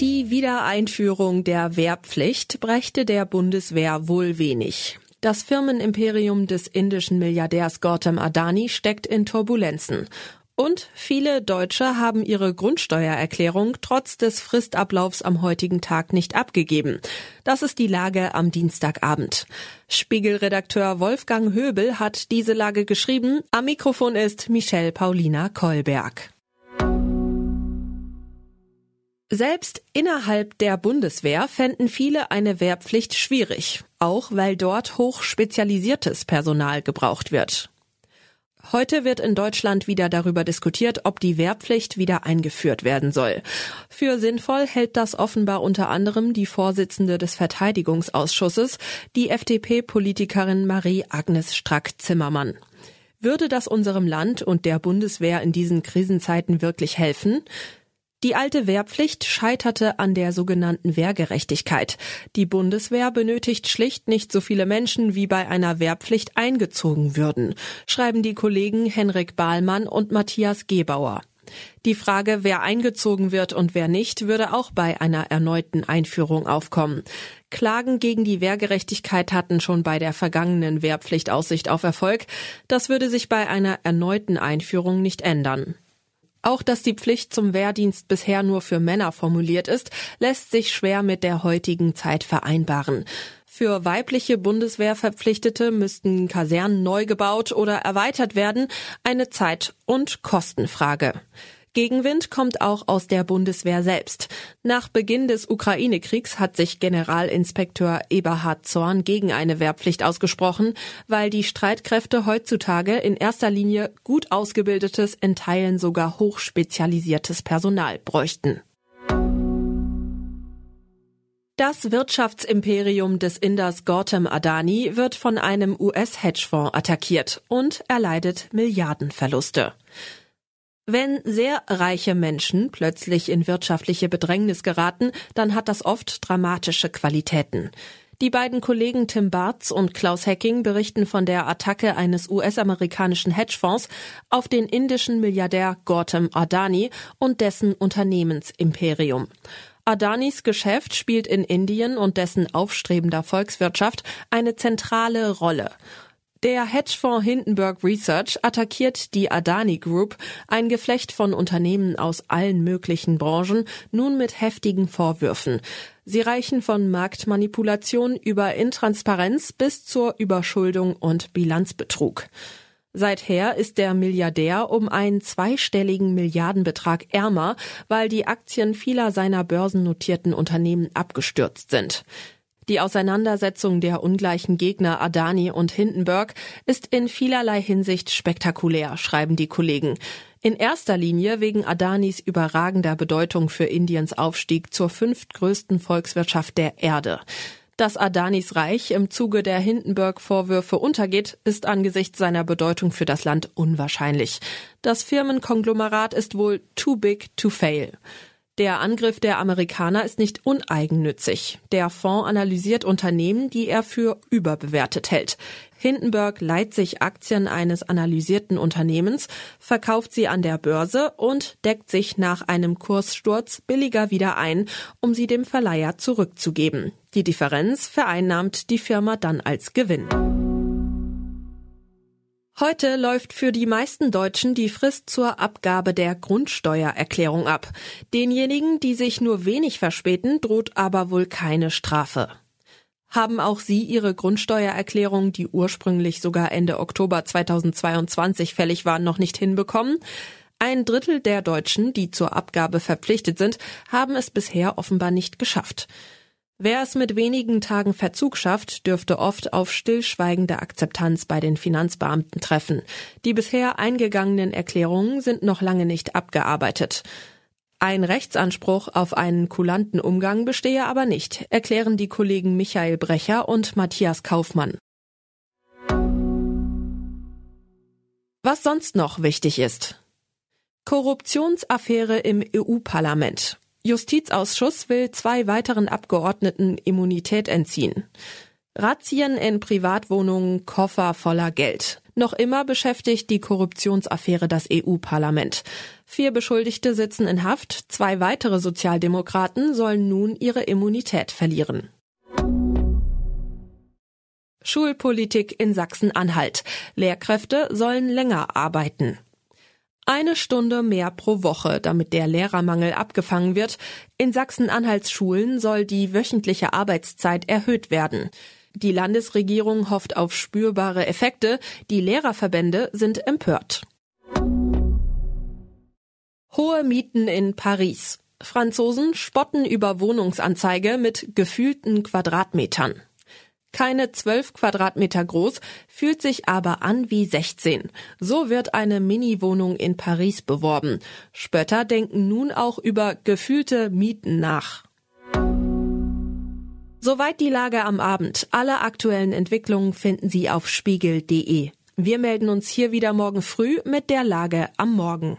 Die Wiedereinführung der Wehrpflicht brächte der Bundeswehr wohl wenig. Das Firmenimperium des indischen Milliardärs Gautam Adani steckt in Turbulenzen. Und viele Deutsche haben ihre Grundsteuererklärung trotz des Fristablaufs am heutigen Tag nicht abgegeben. Das ist die Lage am Dienstagabend. Spiegelredakteur Wolfgang Höbel hat diese Lage geschrieben. Am Mikrofon ist Michelle Paulina Kolberg. Selbst innerhalb der Bundeswehr fänden viele eine Wehrpflicht schwierig, auch weil dort hochspezialisiertes Personal gebraucht wird. Heute wird in Deutschland wieder darüber diskutiert, ob die Wehrpflicht wieder eingeführt werden soll. Für sinnvoll hält das offenbar unter anderem die Vorsitzende des Verteidigungsausschusses, die FDP-Politikerin Marie-Agnes Strack-Zimmermann. Würde das unserem Land und der Bundeswehr in diesen Krisenzeiten wirklich helfen? Die alte Wehrpflicht scheiterte an der sogenannten Wehrgerechtigkeit. Die Bundeswehr benötigt schlicht nicht so viele Menschen, wie bei einer Wehrpflicht eingezogen würden, schreiben die Kollegen Henrik Bahlmann und Matthias Gebauer. Die Frage, wer eingezogen wird und wer nicht, würde auch bei einer erneuten Einführung aufkommen. Klagen gegen die Wehrgerechtigkeit hatten schon bei der vergangenen Wehrpflicht Aussicht auf Erfolg. Das würde sich bei einer erneuten Einführung nicht ändern. Auch dass die Pflicht zum Wehrdienst bisher nur für Männer formuliert ist, lässt sich schwer mit der heutigen Zeit vereinbaren. Für weibliche Bundeswehrverpflichtete müssten Kasernen neu gebaut oder erweitert werden, eine Zeit- und Kostenfrage. Gegenwind kommt auch aus der Bundeswehr selbst. Nach Beginn des Ukraine-Kriegs hat sich Generalinspekteur Eberhard Zorn gegen eine Wehrpflicht ausgesprochen, weil die Streitkräfte heutzutage in erster Linie gut ausgebildetes, in Teilen sogar hochspezialisiertes Personal bräuchten. Das Wirtschaftsimperium des Inders Gautam Adani wird von einem US-Hedgefonds attackiert und erleidet Milliardenverluste. Wenn sehr reiche Menschen plötzlich in wirtschaftliche Bedrängnis geraten, dann hat das oft dramatische Qualitäten. Die beiden Kollegen Tim Bartz und Klaus Hecking berichten von der Attacke eines US-amerikanischen Hedgefonds auf den indischen Milliardär Gautam Adani und dessen Unternehmensimperium. Adanis Geschäft spielt in Indien und dessen aufstrebender Volkswirtschaft eine zentrale Rolle. Der Hedgefonds Hindenburg Research attackiert die Adani Group, ein Geflecht von Unternehmen aus allen möglichen Branchen, nun mit heftigen Vorwürfen. Sie reichen von Marktmanipulation über Intransparenz bis zur Überschuldung und Bilanzbetrug. Seither ist der Milliardär um einen zweistelligen Milliardenbetrag ärmer, weil die Aktien vieler seiner börsennotierten Unternehmen abgestürzt sind. Die Auseinandersetzung der ungleichen Gegner Adani und Hindenburg ist in vielerlei Hinsicht spektakulär, schreiben die Kollegen. In erster Linie wegen Adanis überragender Bedeutung für Indiens Aufstieg zur fünftgrößten Volkswirtschaft der Erde. Dass Adanis Reich im Zuge der Hindenburg-Vorwürfe untergeht, ist angesichts seiner Bedeutung für das Land unwahrscheinlich. Das Firmenkonglomerat ist wohl too big to fail. Der Angriff der Amerikaner ist nicht uneigennützig. Der Fonds analysiert Unternehmen, die er für überbewertet hält. Hindenburg leiht sich Aktien eines analysierten Unternehmens, verkauft sie an der Börse und deckt sich nach einem Kurssturz billiger wieder ein, um sie dem Verleiher zurückzugeben. Die Differenz vereinnahmt die Firma dann als Gewinn. Heute läuft für die meisten Deutschen die Frist zur Abgabe der Grundsteuererklärung ab. Denjenigen, die sich nur wenig verspäten, droht aber wohl keine Strafe. Haben auch Sie Ihre Grundsteuererklärung, die ursprünglich sogar Ende Oktober 2022 fällig war, noch nicht hinbekommen? Ein Drittel der Deutschen, die zur Abgabe verpflichtet sind, haben es bisher offenbar nicht geschafft. Wer es mit wenigen Tagen Verzug schafft, dürfte oft auf stillschweigende Akzeptanz bei den Finanzbeamten treffen. Die bisher eingegangenen Erklärungen sind noch lange nicht abgearbeitet. Ein Rechtsanspruch auf einen kulanten Umgang bestehe aber nicht, erklären die Kollegen Michael Brecher und Matthias Kaufmann. Was sonst noch wichtig ist. Korruptionsaffäre im EU-Parlament. Justizausschuss will zwei weiteren Abgeordneten Immunität entziehen. Razzien in Privatwohnungen, Koffer voller Geld. Noch immer beschäftigt die Korruptionsaffäre das EU-Parlament. Vier Beschuldigte sitzen in Haft, zwei weitere Sozialdemokraten sollen nun ihre Immunität verlieren. Schulpolitik in Sachsen-Anhalt. Lehrkräfte sollen länger arbeiten. Eine Stunde mehr pro Woche, damit der Lehrermangel abgefangen wird. In Sachsen-Anhalts Schulen soll die wöchentliche Arbeitszeit erhöht werden. Die Landesregierung hofft auf spürbare Effekte. Die Lehrerverbände sind empört. Hohe Mieten in Paris. Franzosen spotten über Wohnungsanzeige mit gefühlten Quadratmetern keine 12 Quadratmeter groß, fühlt sich aber an wie 16. So wird eine Mini-Wohnung in Paris beworben. Spötter denken nun auch über gefühlte Mieten nach. Soweit die Lage am Abend. Alle aktuellen Entwicklungen finden Sie auf spiegel.de. Wir melden uns hier wieder morgen früh mit der Lage am Morgen.